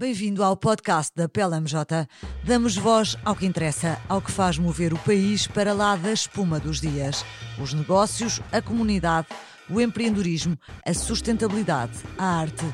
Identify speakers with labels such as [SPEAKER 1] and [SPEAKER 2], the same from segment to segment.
[SPEAKER 1] Bem-vindo ao podcast da PLMJ. Damos voz ao que interessa, ao que faz mover o país para lá da espuma dos dias. Os negócios, a comunidade, o empreendedorismo, a sustentabilidade, a arte.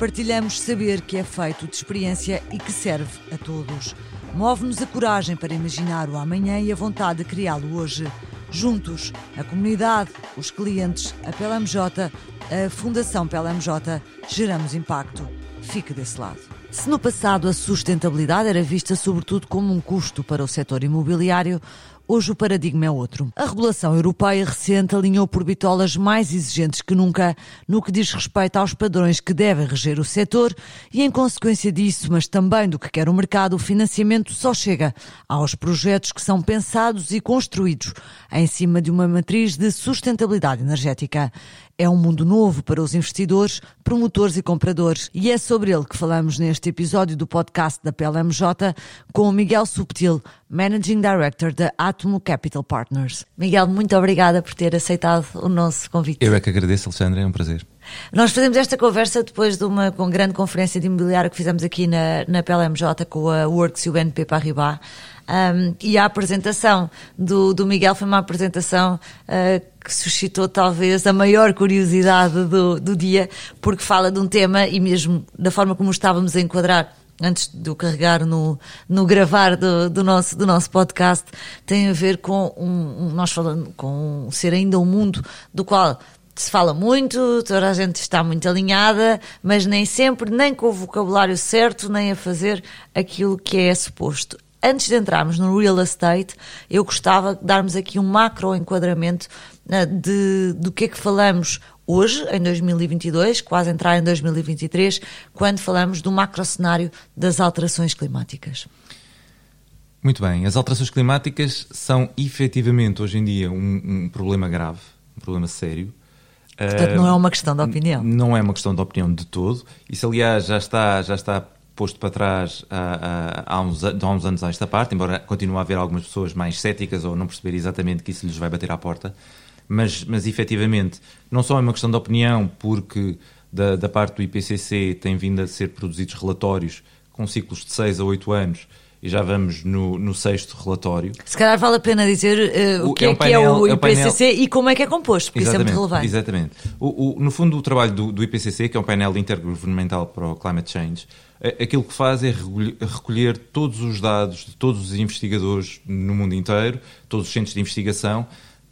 [SPEAKER 1] Partilhamos saber que é feito de experiência e que serve a todos. Move-nos a coragem para imaginar o amanhã e a vontade de criá-lo hoje. Juntos, a comunidade, os clientes, a PLMJ, a Fundação PLMJ, geramos impacto. Fique desse lado. Se no passado a sustentabilidade era vista sobretudo como um custo para o setor imobiliário, Hoje o paradigma é outro. A regulação europeia recente alinhou por bitolas mais exigentes que nunca no que diz respeito aos padrões que devem reger o setor e, em consequência disso, mas também do que quer o mercado, o financiamento só chega aos projetos que são pensados e construídos em cima de uma matriz de sustentabilidade energética. É um mundo novo para os investidores, promotores e compradores. E é sobre ele que falamos neste episódio do podcast da PLMJ com o Miguel Subtil, Managing Director da Atomo Capital Partners. Miguel, muito obrigada por ter aceitado o nosso convite.
[SPEAKER 2] Eu é que agradeço, Alexandre, é um prazer.
[SPEAKER 1] Nós fazemos esta conversa depois de uma com grande conferência de imobiliário que fizemos aqui na, na PLMJ com a Works e o BNP Paribas. Um, e a apresentação do, do, Miguel foi uma apresentação uh, que suscitou talvez a maior curiosidade do, do dia, porque fala de um tema e mesmo da forma como estávamos a enquadrar antes de eu carregar no, no gravar do, do, nosso, do nosso podcast, tem a ver com um, nós falando com um, ser ainda um mundo do qual se fala muito, toda a gente está muito alinhada, mas nem sempre, nem com o vocabulário certo, nem a fazer aquilo que é suposto. Antes de entrarmos no real estate, eu gostava de darmos aqui um macro enquadramento de, do que é que falamos hoje, em 2022, quase entrar em 2023, quando falamos do macro cenário das alterações climáticas.
[SPEAKER 2] Muito bem, as alterações climáticas são efetivamente hoje em dia um, um problema grave, um problema sério.
[SPEAKER 1] Portanto, não é uma questão de opinião.
[SPEAKER 2] Não é uma questão de opinião de todo. Isso, aliás, já está, já está posto para trás há, há, uns, há uns anos a esta parte, embora continue a haver algumas pessoas mais céticas ou não perceber exatamente que isso lhes vai bater à porta. Mas, mas efetivamente, não só é uma questão de opinião, porque da, da parte do IPCC tem vindo a ser produzidos relatórios com ciclos de 6 a 8 anos e já vamos no, no, sexto relatório.
[SPEAKER 1] Se calhar vale a pena dizer uh, o, que é, é, um painel, que é o IPCC é painel... e como é que é composto, porque exatamente, isso é muito relevante.
[SPEAKER 2] Exatamente. O, o, no fundo, o trabalho do, do, IPCC, que é um painel intergovernamental para o Climate Change, aquilo que faz é recolher todos os dados de todos os investigadores no mundo inteiro, todos os centros de investigação,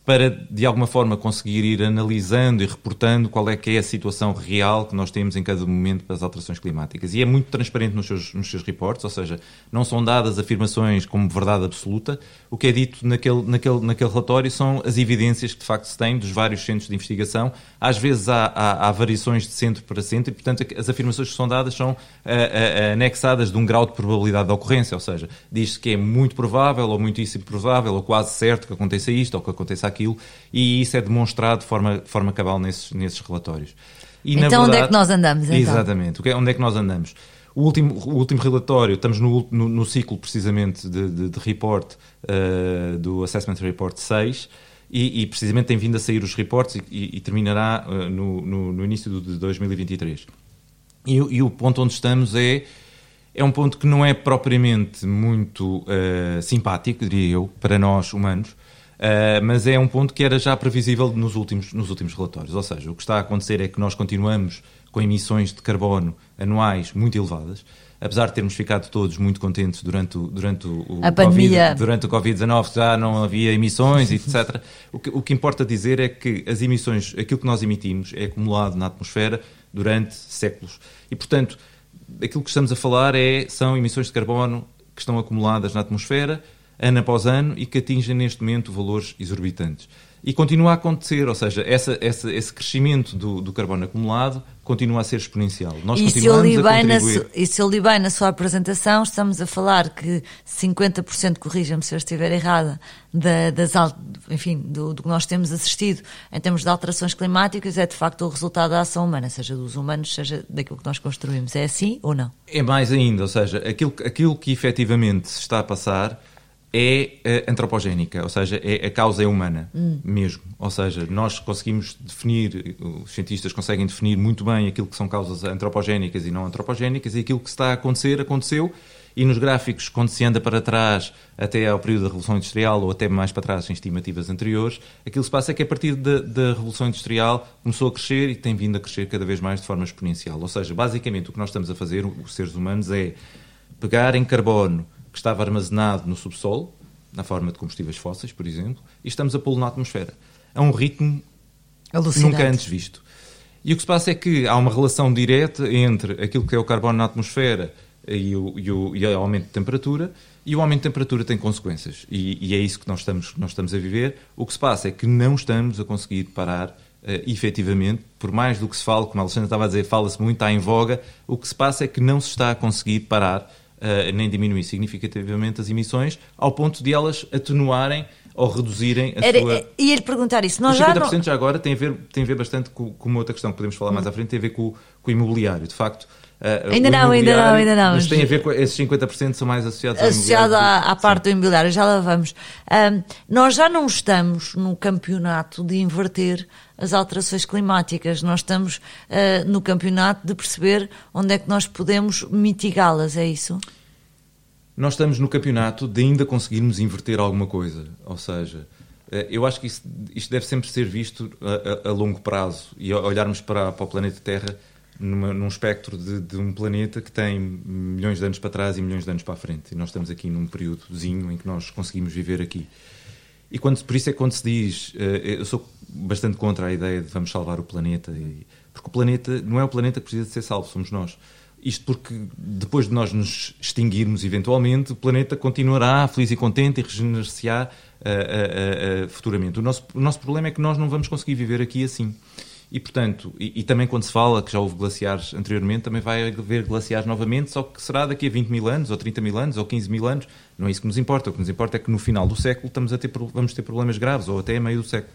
[SPEAKER 2] para de alguma forma conseguir ir analisando e reportando qual é que é a situação real que nós temos em cada momento para as alterações climáticas. E é muito transparente nos seus, nos seus reportes, ou seja, não são dadas afirmações como verdade absoluta. O que é dito naquele, naquele, naquele relatório são as evidências que de facto se têm dos vários centros de investigação. Às vezes há, há, há variações de centro para centro e, portanto, as afirmações que são dadas são a, a, a anexadas de um grau de probabilidade de ocorrência, ou seja, diz-se que é muito provável ou muitíssimo provável ou quase certo que aconteça isto ou que aconteça aquilo, e isso é demonstrado de forma, de forma cabal nesses, nesses relatórios.
[SPEAKER 1] E, então, verdade, onde é que nós andamos? Então?
[SPEAKER 2] Exatamente, é, onde é que nós andamos? O último, o último relatório, estamos no, no, no ciclo precisamente de, de, de report uh, do Assessment Report 6, e, e, precisamente tem vindo a sair os reportes e, e, e terminará uh, no, no, no, início de 2023. E, e, o ponto onde estamos é, é um ponto que não é propriamente muito uh, simpático, diria eu, para nós humanos, Uh, mas é um ponto que era já previsível nos últimos, nos últimos relatórios. Ou seja, o que está a acontecer é que nós continuamos com emissões de carbono anuais muito elevadas, apesar de termos ficado todos muito contentes durante o, durante o,
[SPEAKER 1] a.
[SPEAKER 2] COVID, durante o Covid-19, já não havia emissões, etc. O que, o que importa dizer é que as emissões, aquilo que nós emitimos é acumulado na atmosfera durante séculos. E, portanto, aquilo que estamos a falar é, são emissões de carbono que estão acumuladas na atmosfera ano após ano e que atingem neste momento valores exorbitantes. E continua a acontecer, ou seja, essa, essa, esse crescimento do, do, carbono acumulado continua a ser exponencial.
[SPEAKER 1] Nós e se eu li bem na, E se eu li bem na sua apresentação, estamos a falar que 50%, corrija-me se eu estiver errada, da, das, enfim, do, do, que nós temos assistido em termos de alterações climáticas é de facto o resultado da ação humana, seja dos humanos, seja daquilo que nós construímos. É assim ou não?
[SPEAKER 2] É mais ainda, ou seja, aquilo, aquilo que efetivamente se está a passar é uh, antropogénica, ou seja, é, a causa é humana hum. mesmo. Ou seja, nós conseguimos definir, os cientistas conseguem definir muito bem aquilo que são causas antropogénicas e não antropogénicas, e aquilo que está a acontecer, aconteceu, e nos gráficos, quando se anda para trás até ao período da Revolução Industrial ou até mais para trás em estimativas anteriores, aquilo que se passa é que a partir da, da Revolução Industrial começou a crescer e tem vindo a crescer cada vez mais de forma exponencial. Ou seja, basicamente o que nós estamos a fazer, os seres humanos, é pegar em carbono que estava armazenado no subsolo, na forma de combustíveis fósseis, por exemplo, e estamos a pô-lo na atmosfera. A um ritmo
[SPEAKER 1] Alucinante.
[SPEAKER 2] nunca antes visto. E o que se passa é que há uma relação direta entre aquilo que é o carbono na atmosfera e o, e o, e o aumento de temperatura, e o aumento de temperatura tem consequências. E, e, é isso que nós estamos, nós estamos a viver. O que se passa é que não estamos a conseguir parar uh, efetivamente, por mais do que se fala, como a Alexandra estava a dizer, fala-se muito, está em voga, o que se passa é que não se está a conseguir parar nem diminuir significativamente as emissões, ao ponto de elas atenuarem ou reduzirem a
[SPEAKER 1] Era,
[SPEAKER 2] sua...
[SPEAKER 1] Ia-lhe perguntar isso. Nós
[SPEAKER 2] Os 50%
[SPEAKER 1] já, não...
[SPEAKER 2] já agora tem a, ver, tem a ver bastante com, com uma outra questão que podemos falar mais à frente, tem a ver com, com o imobiliário. De facto,
[SPEAKER 1] Uh, ainda não, ainda não, ainda não.
[SPEAKER 2] Mas tem a ver com esses 50% são mais associados
[SPEAKER 1] Associado à, à parte do imobiliário, já lá vamos. Um, nós já não estamos no campeonato de inverter as alterações climáticas, nós estamos uh, no campeonato de perceber onde é que nós podemos mitigá-las, é isso?
[SPEAKER 2] Nós estamos no campeonato de ainda conseguirmos inverter alguma coisa, ou seja, eh, eu acho que isso, isto deve sempre ser visto a, a, a longo prazo e olharmos para, para o planeta Terra numa, num espectro de, de, um planeta que tem milhões de anos para trás e milhões de anos para a frente. E nós estamos aqui num períodozinho em que nós conseguimos viver aqui. E quando, por isso é que quando se diz, eh, eu sou bastante contra a ideia de vamos salvar o planeta, e, porque o planeta não é o planeta que precisa de ser salvo, somos nós. Isto porque depois de nós nos extinguirmos eventualmente, o planeta continuará feliz e contente e regenerar-se-á uh, uh, uh, futuramente. O nosso, o nosso problema é que nós não vamos conseguir viver aqui assim. E, portanto, e, e, também quando se fala que já houve glaciares anteriormente, também vai haver glaciares novamente, só que será daqui a 20 mil anos, ou 30 mil anos, ou 15 mil anos. Não é isso que nos importa. O que nos importa é que no final do século estamos a ter, vamos ter problemas graves, ou até a meio do século.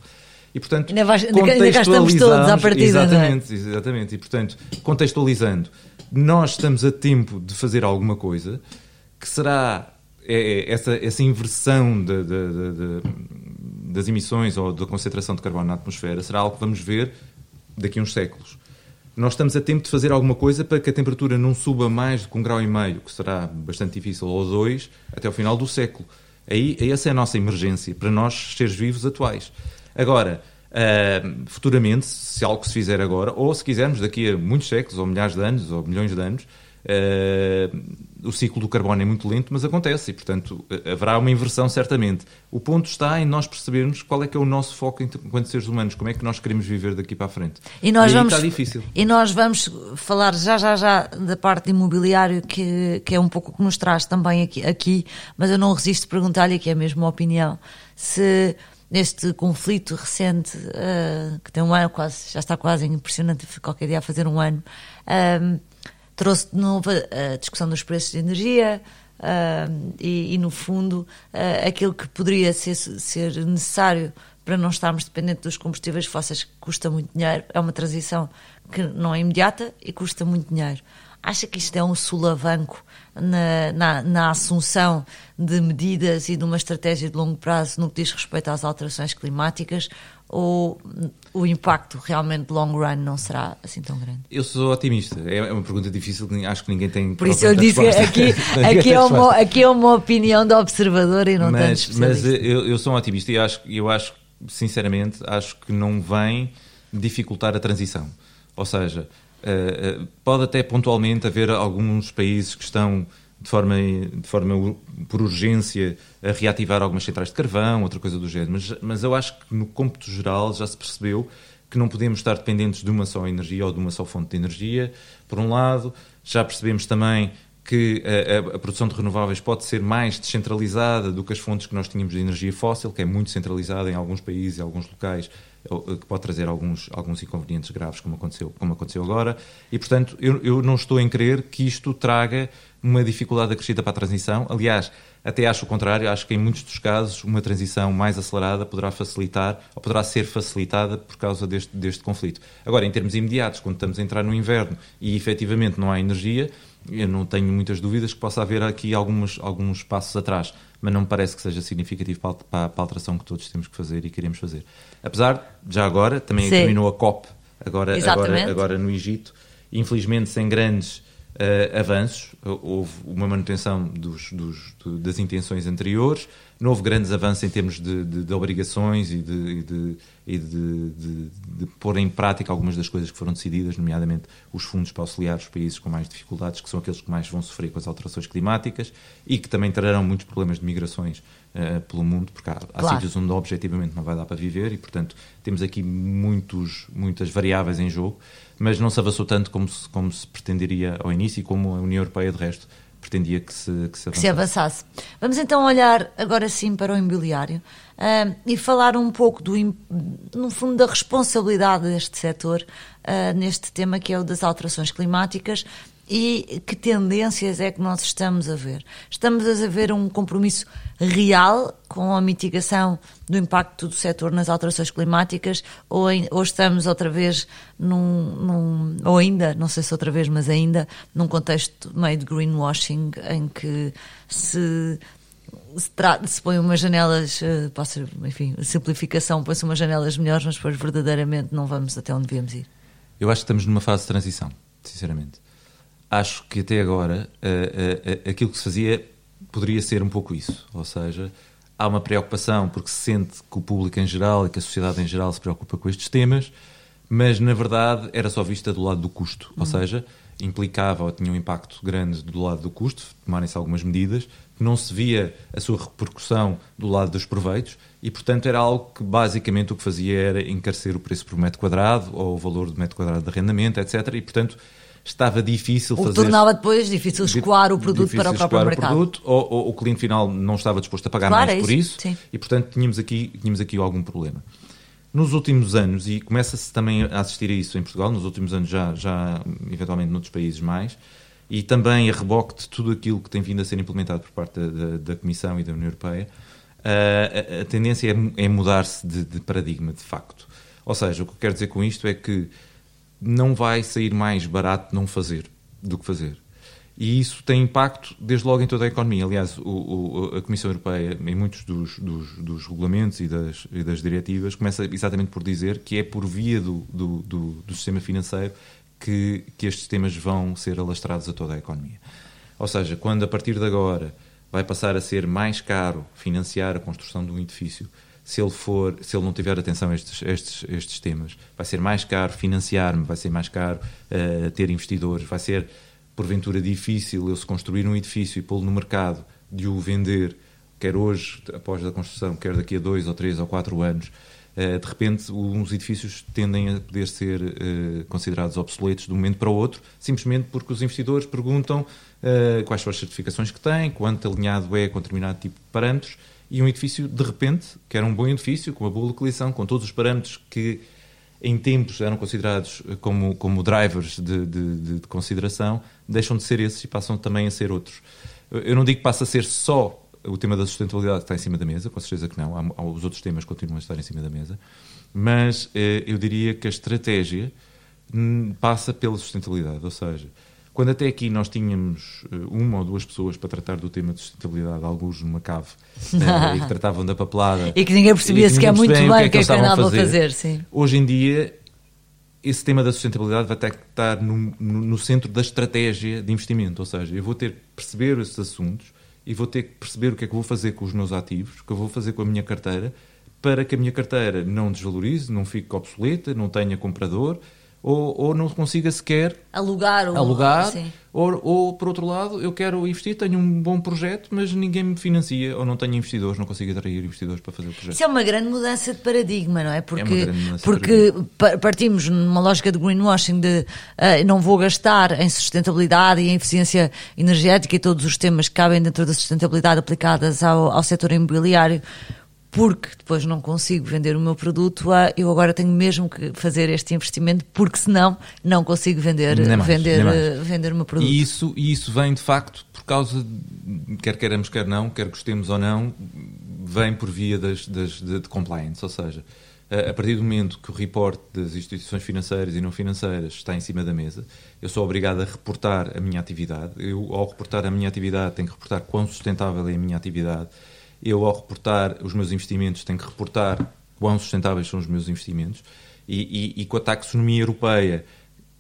[SPEAKER 2] E, portanto,
[SPEAKER 1] ainda, vais, ainda cá estamos todos à partida.
[SPEAKER 2] Exatamente,
[SPEAKER 1] é?
[SPEAKER 2] exatamente. E, portanto, contextualizando, nós estamos a tempo de fazer alguma coisa que será é, é essa, essa inversão de, de, de, das emissões ou da concentração de carbono na atmosfera será algo que vamos ver daqui a uns séculos. Nós estamos a tempo de fazer alguma coisa para que a temperatura não suba mais que um grau e meio, que será bastante difícil, ou dois, até o final do século. Aí, essa é a nossa emergência, para nós, seres vivos atuais. Agora, uh, futuramente, se algo se fizer agora, ou se quisermos daqui a muitos séculos, ou milhares de anos, ou milhões de anos, uh, o ciclo do carbono é muito lento, mas acontece e, portanto, haverá uma inversão certamente. O ponto está em nós percebermos qual é que é o nosso foco enquanto seres humanos, como é que nós queremos viver daqui para a frente.
[SPEAKER 1] E nós
[SPEAKER 2] e
[SPEAKER 1] vamos
[SPEAKER 2] está difícil.
[SPEAKER 1] E nós vamos falar já já já da parte imobiliário que, que é um pouco o que nos traz também aqui, aqui mas eu não resisto a perguntar-lhe que é a opinião se neste conflito recente uh, que tem um ano quase já está quase impressionante qualquer dia a fazer um ano uh, trouxe de novo a discussão dos preços de energia uh, e, e, no fundo, uh, aquilo que poderia ser, ser necessário para não estarmos dependentes dos combustíveis fósseis, que custa muito dinheiro, é uma transição que não é imediata e custa muito dinheiro. Acha que isto é um sulavanco na, na, na, assunção de medidas e de uma estratégia de longo prazo no que diz respeito às alterações climáticas? Ou o impacto realmente de long run não será assim tão grande?
[SPEAKER 2] Eu sou otimista. É uma pergunta difícil, acho que ninguém tem.
[SPEAKER 1] Por isso eu disse que aqui, aqui, é uma, aqui é uma opinião de observador e não
[SPEAKER 2] mas,
[SPEAKER 1] tanto
[SPEAKER 2] Mas eu, eu sou um otimista e acho, eu acho, sinceramente, acho que não vem dificultar a transição. Ou seja, pode até pontualmente haver alguns países que estão de forma, de forma por urgência a reativar algumas centrais de carvão, outra coisa do género, mas, mas eu acho que no cômputo geral já se percebeu que não podemos estar dependentes de uma só energia ou de uma só fonte de energia, por um lado. Já percebemos também que a, a, produção de renováveis pode ser mais descentralizada do que as fontes que nós tínhamos de energia fóssil, que é muito centralizada em alguns países e alguns locais, que pode trazer alguns, alguns inconvenientes graves, como aconteceu, como aconteceu agora. E, portanto, eu, eu não estou em crer que isto traga uma dificuldade acrescida para a transição. Aliás, até acho o contrário, acho que em muitos dos casos uma transição mais acelerada poderá facilitar ou poderá ser facilitada por causa deste, deste conflito. Agora, em termos imediatos, quando estamos a entrar no inverno e efetivamente não há energia, eu não tenho muitas dúvidas que possa haver aqui alguns, alguns passos atrás. mas não me parece que seja significativo para, para, para a alteração que todos temos que fazer e queremos fazer. Apesar, já agora, também Sim. terminou a COP, agora, agora, agora no Egito, infelizmente sem grandes uh, avanços, houve uma manutenção dos, dos, das intenções anteriores, não houve grandes avanços em termos de, de, de obrigações e, de, e de, pôr em prática algumas das coisas que foram decididas, nomeadamente os fundos para auxiliar os países com mais dificuldades, que são aqueles que mais vão sofrer com as alterações climáticas e que também trarão muitos problemas de migrações uh, pelo mundo, porque há, claro. há sítios onde objetivamente não vai dar para viver e, portanto, temos aqui muitos, muitas variáveis em jogo mas não se avançou tanto como se, como se pretenderia ao início e como a União Europeia, de resto, pretendia que se, que se, avançasse.
[SPEAKER 1] Que se avançasse. Vamos então olhar agora sim para o imobiliário uh, e falar um pouco, do, no fundo, da responsabilidade deste setor uh, neste tema que é o das alterações climáticas e que tendências é que nós estamos a ver? Estamos a ver um compromisso real com a mitigação do impacto do setor nas alterações climáticas ou, ou estamos outra vez num, num, ou ainda, não sei se outra vez, mas ainda num contexto meio de greenwashing em que se se, se põe umas janelas, pode ser, enfim, simplificação, põe-se umas janelas melhores, mas depois verdadeiramente não vamos até onde devíamos ir.
[SPEAKER 2] Eu acho que estamos numa fase de transição, sinceramente acho que até agora uh, uh, aquilo que se fazia poderia ser um pouco isso. Ou seja, há uma preocupação porque se sente que o público em geral e que a sociedade em geral se preocupa com estes temas, mas na verdade era só vista do lado do custo. Ou uhum. seja, implicava ou tinha um impacto grande do lado do custo, tomarem-se algumas medidas, não se via a sua repercussão do lado dos proveitos e, portanto, era algo que basicamente o que fazia era encarecer o preço por metro quadrado ou o valor do metro quadrado de arrendamento, etc. E, portanto, estava difícil
[SPEAKER 1] o
[SPEAKER 2] fazer.
[SPEAKER 1] tornava depois difícil escoar o produto para o próprio mercado. O produto,
[SPEAKER 2] ou, ou, o cliente final não estava disposto a pagar claro, mais é por isso, isso e, portanto, tínhamos aqui, tínhamos aqui algum problema. Nos últimos anos, e começa-se também a assistir a isso em Portugal, nos últimos anos já, já eventualmente noutros países mais, e também a reboque de tudo aquilo que tem vindo a ser implementado por parte da, da, da Comissão e da União Europeia, a, a, a tendência é, é mudar-se de, de paradigma, de facto. Ou seja, o que eu quero dizer com isto é que não vai sair mais barato não fazer do que fazer. E isso tem impacto desde logo em toda a economia. Aliás, o, o, a Comissão Europeia, em muitos dos, dos, dos regulamentos e das, e das, diretivas, começa exatamente por dizer que é por via do, do, do sistema financeiro que, que estes temas vão ser alastrados a toda a economia. Ou seja, quando a partir de agora vai passar a ser mais caro financiar a construção de um edifício se ele for, se ele não tiver atenção a estes, estes, estes temas, vai ser mais caro financiar-me, vai ser mais caro uh, ter investidores, vai ser porventura difícil eu se construir um edifício e pô-lo no mercado, de o vender, quer hoje, após a construção, quer daqui a dois ou três ou quatro anos, uh, de repente uns edifícios tendem a poder ser uh, considerados obsoletos de um momento para o outro, simplesmente porque os investidores perguntam quais são as certificações que têm, quanto alinhado é com determinado tipo de parâmetros, e um edifício, de repente, que era um bom edifício, com uma boa localização, com todos os parâmetros que em tempos eram considerados como, como drivers de, de, de consideração, deixam de ser esses e passam também a ser outros. Eu não digo que passa a ser só o tema da sustentabilidade que está em cima da mesa, com certeza que não, há, os outros temas continuam a estar em cima da mesa, mas eh, eu diria que a estratégia hum, passa pela sustentabilidade, ou seja, quando até aqui nós tínhamos eh, uma ou duas pessoas para tratar do tema de sustentabilidade, alguns numa cave, uh, e que tratavam da papelada.
[SPEAKER 1] e que ninguém percebia sequer muito bem o que é que, é que andavam a fazer. Sim.
[SPEAKER 2] Hoje em dia, esse tema da sustentabilidade vai ter que estar no, no, centro da estratégia de investimento. Ou seja, eu vou ter que perceber esses assuntos e vou ter que perceber o que é que vou fazer com os meus ativos, o que eu vou fazer com a minha carteira, para que a minha carteira não desvalorize, não fique obsoleta, não tenha comprador ou, ou não consiga sequer
[SPEAKER 1] alugar,
[SPEAKER 2] ou, alugar ou, ou, por outro lado, eu quero investir, tenho um bom projeto, mas ninguém me financia, ou não tenho investidores, não consigo atrair investidores para fazer o projeto.
[SPEAKER 1] Isso é uma grande mudança de paradigma, não é? Porque, é porque partimos numa lógica de greenwashing de uh, não vou gastar em sustentabilidade e em eficiência energética e todos os temas que cabem dentro da sustentabilidade aplicadas ao, ao setor imobiliário porque depois não consigo vender o meu produto, eu agora tenho mesmo que fazer este investimento, porque senão não consigo vender, mais, vender, vender o meu produto.
[SPEAKER 2] E isso, e isso vem de facto por causa, quer queiramos, quer não, quer gostemos ou não, vem por via das, das de, de compliance, ou seja, a partir do momento que o reporte das instituições financeiras e não financeiras está em cima da mesa, eu sou obrigado a reportar a minha atividade. Eu, ao reportar a minha atividade, tenho que reportar quão sustentável é a minha atividade. Eu, ao reportar os meus investimentos, tenho que reportar quão sustentáveis são os meus investimentos. E, e, e com a taxonomia europeia,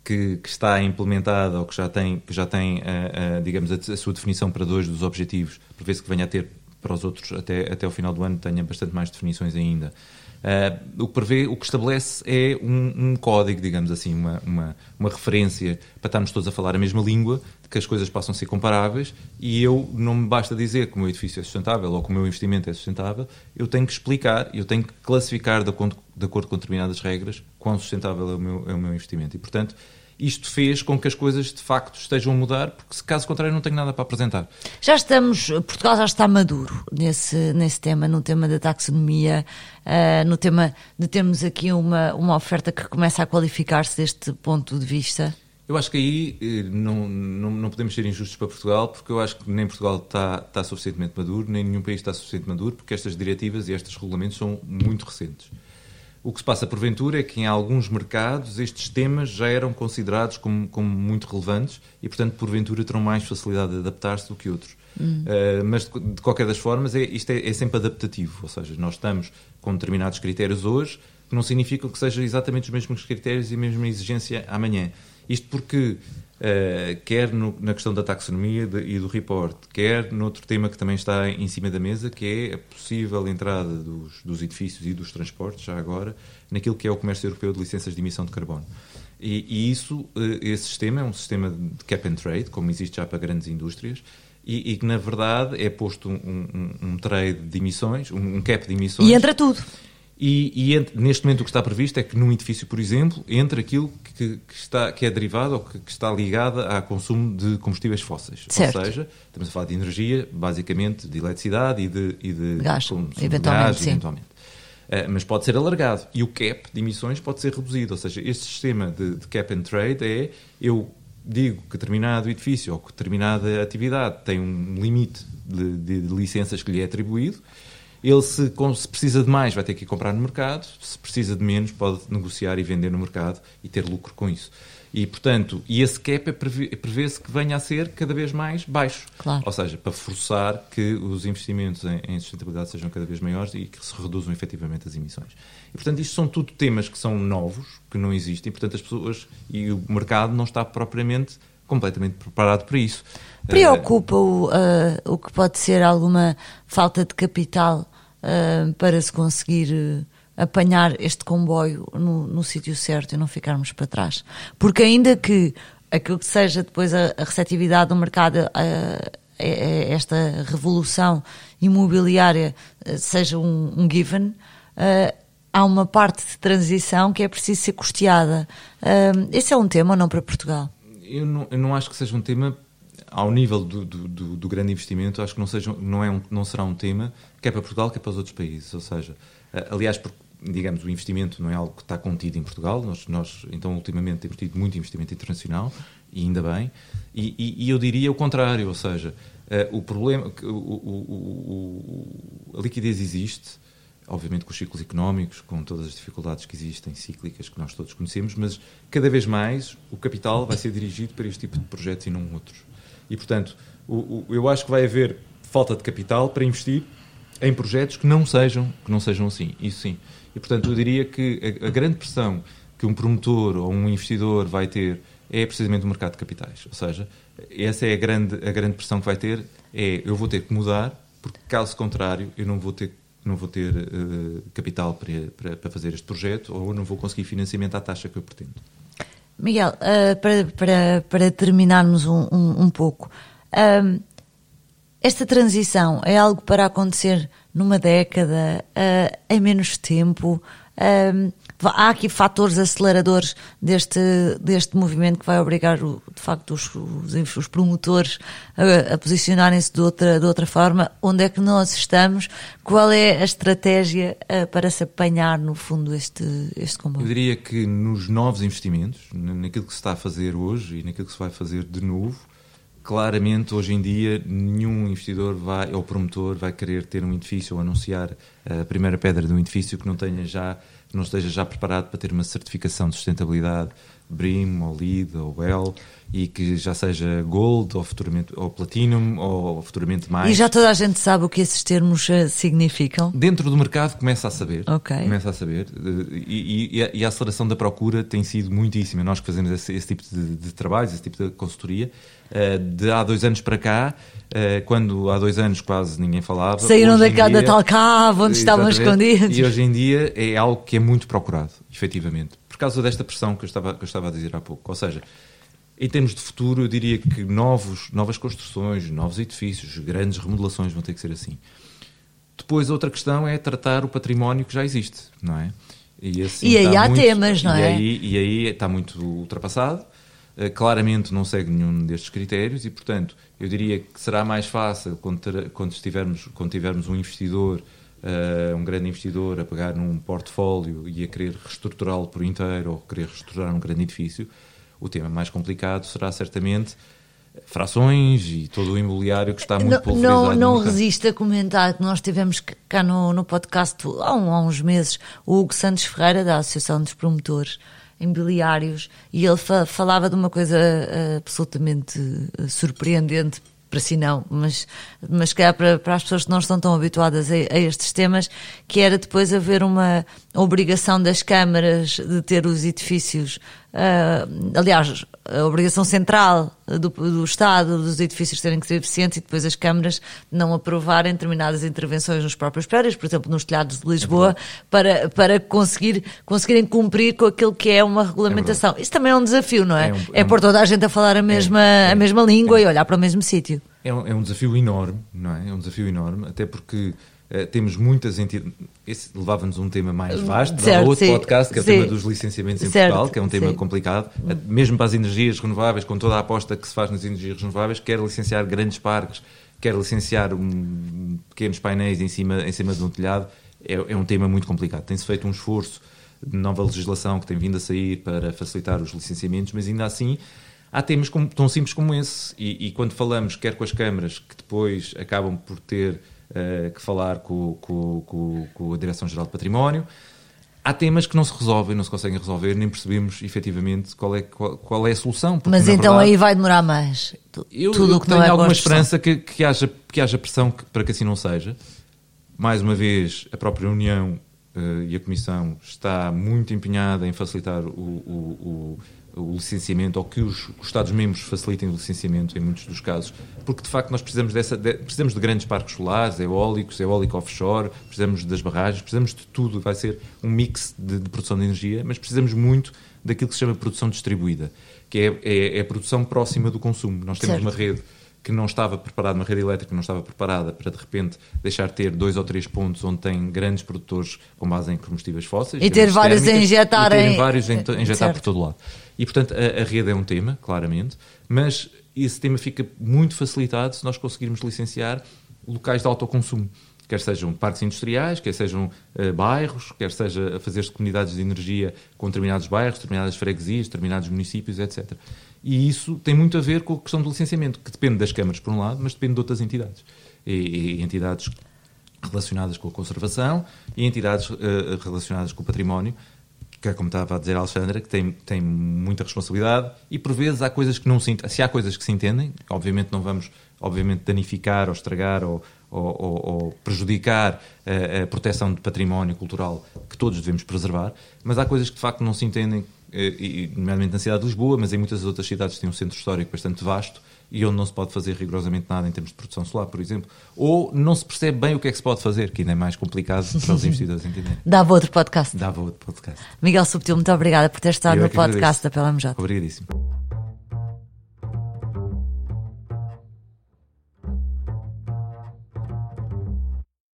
[SPEAKER 2] que, que, está implementada ou que já tem, que já tem a, a digamos, a, a, sua definição para dois dos objetivos, prevê-se que venha a ter para os outros até, até o final do ano, tenha bastante mais definições ainda. Uh, o que prevê, o que estabelece é um, um código, digamos assim, uma, uma, uma, referência para estarmos todos a falar a mesma língua, que as coisas possam ser comparáveis e eu não me basta dizer que o meu edifício é sustentável ou que o meu investimento é sustentável, eu tenho que explicar, eu tenho que classificar de acordo, de acordo com determinadas regras quão sustentável é o meu, é o meu investimento. E, portanto, isto fez com que as coisas de facto estejam a mudar, porque se caso contrário não tenho nada para apresentar.
[SPEAKER 1] Já estamos, Portugal já está maduro nesse, nesse tema, no tema da taxonomia, uh, no tema de termos aqui uma, uma oferta que começa a qualificar-se deste ponto de vista?
[SPEAKER 2] Eu acho que aí eh, não, não, não, podemos ser injustos para Portugal, porque eu acho que nem Portugal está, está suficientemente maduro, nem nenhum país está suficientemente maduro, porque estas diretivas e estes regulamentos são muito recentes. O que se passa porventura é que em alguns mercados estes temas já eram considerados como, como muito relevantes e, portanto, porventura terão mais facilidade de adaptar-se do que outros. Hum. Uh, mas, de, de, qualquer das formas, é, isto é, é, sempre adaptativo. Ou seja, nós estamos com determinados critérios hoje que não significam que sejam exatamente os mesmos critérios e a mesma exigência amanhã. Isto porque Uh, quer no, na questão da taxonomia de, e do report, quer noutro tema que também está em cima da mesa, que é a possível entrada dos, dos edifícios e dos transportes, já agora, naquilo que é o comércio europeu de licenças de emissão de carbono. E, e isso, uh, esse sistema é um sistema de cap and trade, como existe já para grandes indústrias, e, e que, na verdade, é posto um, um, um trade de emissões, um, um cap de emissões.
[SPEAKER 1] E entra tudo.
[SPEAKER 2] E, e, neste momento o que está previsto é que num edifício, por exemplo, entre aquilo que, que está, que é derivado ou que, que, está ligado ao consumo de combustíveis fósseis.
[SPEAKER 1] Certo.
[SPEAKER 2] Ou seja, estamos a falar de energia, basicamente de eletricidade e de, e de
[SPEAKER 1] gás, eventualmente. Gás, eventualmente.
[SPEAKER 2] Uh, mas pode ser alargado. E o cap de emissões pode ser reduzido. Ou seja, este sistema de, de cap and trade é eu digo que determinado edifício ou que determinada atividade tem um limite de, de licenças que lhe é atribuído ele, se, se, precisa de mais, vai ter que ir comprar no mercado, se precisa de menos, pode negociar e vender no mercado e ter lucro com isso. E, portanto, e esse cap é prevê-se que venha a ser cada vez mais baixo.
[SPEAKER 1] Claro.
[SPEAKER 2] Ou seja, para forçar que os investimentos em, em, sustentabilidade sejam cada vez maiores e que se reduzam efetivamente as emissões. E, portanto, isto são tudo temas que são novos, que não existem, e, portanto, as pessoas e o mercado não está propriamente completamente preparado para isso.
[SPEAKER 1] Preocupa-o uh, o que pode ser alguma falta de capital uh, para se conseguir uh, apanhar este comboio no, no sítio certo e não ficarmos para trás? Porque ainda que aquilo que seja depois a, a receptividade do mercado a, a, esta revolução imobiliária seja um, um given, há uma parte de transição que é preciso ser custeada. esse é um tema ou não para Portugal?
[SPEAKER 2] Eu não, eu não acho que seja um tema ao nível do, do, do, do, grande investimento, acho que não, seja, não, é um, não será um tema que é para Portugal, que é para os outros países. Ou seja, eh, aliás, porque, digamos, o investimento não é algo que está contido em Portugal. Nós, nós então, ultimamente, temos tido muito investimento internacional, e ainda bem. E, e, e eu diria o contrário, ou seja, uh, o problema, o, o, a liquidez existe, obviamente com os ciclos económicos, com todas as dificuldades que existem, cíclicas, que nós todos conhecemos, mas cada vez mais o capital vai ser dirigido para este tipo de projetos e não outros. E, portanto, o, o, eu acho que vai haver falta de capital para investir em projetos que não sejam, que não sejam assim. Isso sim. E, portanto, eu diria que a, a grande pressão que um promotor ou um investidor vai ter é precisamente o mercado de capitais. Ou seja, essa é a grande, a grande pressão que vai ter, é eu vou ter que mudar, porque caso contrário eu não vou ter não vou ter uh, capital para, para, para, fazer este projeto ou não vou conseguir financiamento à taxa que eu pretendo.
[SPEAKER 1] Miguel, uh, para, para, para terminarmos um, um, um pouco, uh, esta transição é algo para acontecer numa década, uh, em menos tempo? Há aqui fatores aceleradores deste, deste movimento que vai obrigar, o, de facto, os, os, os promotores a, a posicionarem-se de outra, de outra forma. Onde é que nós estamos? Qual é a estratégia uh, para se apanhar, no fundo, este, este comboio?
[SPEAKER 2] Eu diria que nos novos investimentos, naquilo que se está a fazer hoje e naquilo que se vai fazer de novo, claramente hoje em dia nenhum investidor vai ou promotor vai querer ter um edifício ou anunciar a primeira pedra de um edifício que não tenha já não esteja já preparado para ter uma certificação de sustentabilidade BRIM, ou LEED, ou WELL, e que já seja Gold, ou futuramente ou Platinum, ou futuramente mais.
[SPEAKER 1] E já toda a gente sabe o que esses termos uh, significam?
[SPEAKER 2] Dentro do mercado começa a saber.
[SPEAKER 1] Ok.
[SPEAKER 2] Começa a saber. E, e, e, a, aceleração da procura tem sido muitíssima. Nós que fazemos esse, esse tipo de, de trabalhos, esse tipo de consultoria, uh, de há dois anos para cá, uh, quando há dois anos quase ninguém falava.
[SPEAKER 1] Saíram da, dia, da tal cave onde estavam escondidos.
[SPEAKER 2] E hoje em dia é algo que é muito procurado, efetivamente por causa desta pressão que eu estava, que eu estava a dizer há pouco. Ou seja, em termos de futuro, eu diria que novos, novas construções, novos edifícios, grandes remodelações vão ter que ser assim. Depois, outra questão é tratar o património que já existe, não é?
[SPEAKER 1] E, assim e aí há muito, temas, não
[SPEAKER 2] e
[SPEAKER 1] é?
[SPEAKER 2] Aí, e aí está muito ultrapassado. Uh, claramente não segue nenhum destes critérios e, portanto, eu diria que será mais fácil quando, ter, quando, estivermos, quando tivermos um investidor uh, um grande investidor a pegar num portfólio e a querer reestruturá-lo por inteiro ou querer reestruturar um grande edifício, o tema mais complicado será certamente frações e todo o imobiliário que está muito não, pulverizado.
[SPEAKER 1] Não, não resiste a comentar que nós tivemos cá no, no podcast há, um, há uns meses o Hugo Santos Ferreira, da Associação dos Promotores Imobiliários, e ele fa falava de uma coisa uh, absolutamente uh, surpreendente para si não, mas, mas calhar para, para as pessoas que não estão tão habituadas a, a, estes temas, que era depois haver uma obrigação das câmaras de ter os edifícios, uh, aliás, a obrigação central do, do Estado dos edifícios terem que ser eficientes e depois as câmaras não aprovarem determinadas intervenções nos próprios prédios, por exemplo, nos telhados de Lisboa, é para, para conseguir, conseguirem cumprir com aquilo que é uma regulamentação. É Isso também é um desafio, não é? É, um, é, é pôr toda a gente a falar a mesma, é, a mesma língua e olhar para o mesmo sítio.
[SPEAKER 2] É um, é um desafio enorme, não é? É um desafio enorme, até porque Uh, temos muitas entidades. Esse levava-nos um tema mais vasto, certo, outro sim, podcast, que é o sim. tema dos licenciamentos em certo, Portugal, que é um tema sim. complicado, uh, mesmo para as energias renováveis, com toda a aposta que se faz nas energias renováveis, quer licenciar grandes parques, quer licenciar um, pequenos painéis em cima, em cima de um telhado, é, é um tema muito complicado. Tem-se feito um esforço de nova legislação que tem vindo a sair para facilitar os licenciamentos, mas ainda assim há temas como, tão simples como esse. E, e, quando falamos, quer com as câmaras, que depois acabam por ter uh, que falar com, com, com, com a Direção-Geral de Património. Há temas que não se resolvem, não se conseguem resolver, nem percebemos efetivamente qual é, qual, qual é a solução.
[SPEAKER 1] Mas então verdade, aí vai demorar mais.
[SPEAKER 2] Eu, Tudo eu que tenho não é alguma esperança que, que, haja, que haja pressão que, para que assim não seja. Mais uma vez, a própria União uh, e a Comissão está muito empenhada em facilitar o, o, o o licenciamento ou que os, os Estados-membros facilitem o licenciamento em muitos dos casos, porque de facto nós precisamos, dessa, de, precisamos de grandes parques solares, eólicos, eólico offshore, precisamos das barragens, precisamos de tudo, vai ser um mix de, de produção de energia, mas precisamos muito daquilo que se chama produção distribuída, que é, é, é a produção próxima do consumo. Nós temos certo. uma rede que não estava preparada, uma rede elétrica que não estava preparada para de repente deixar ter dois ou três pontos onde tem grandes produtores com base em combustíveis fósseis
[SPEAKER 1] e ter vários a injetar
[SPEAKER 2] e em... vários a injetar certo. por todo lado. E portanto a, a rede é um tema, claramente, mas esse tema fica muito facilitado se nós conseguirmos licenciar locais de autoconsumo quer sejam parques industriais, quer sejam uh, bairros, quer seja a fazer-se comunidades de energia com determinados bairros, determinadas freguesias, determinados municípios, etc. E isso tem muito a ver com a questão do licenciamento, que depende das câmaras, por um lado, mas depende de outras entidades. E, e entidades relacionadas com a conservação e entidades uh, relacionadas com o património, que é como estava a dizer a Alexandra, que tem, tem muita responsabilidade e por vezes há coisas que não se se há coisas que se entendem, obviamente não vamos obviamente danificar ou estragar ou, ou, ou, ou prejudicar a, a, proteção de património cultural que todos devemos preservar, mas há coisas que de facto não se entendem, eh, nomeadamente na cidade de Lisboa, mas em muitas outras cidades tem um centro histórico bastante vasto e onde não se pode fazer rigorosamente nada em termos de produção solar, por exemplo, ou não se percebe bem o que é que se pode fazer, que ainda é mais complicado para os investidores entenderem.
[SPEAKER 1] Dava outro podcast.
[SPEAKER 2] Dava outro podcast.
[SPEAKER 1] Miguel Subtil, muito obrigada por ter estado Eu no é podcast da PLMJ.
[SPEAKER 2] Obrigadíssimo.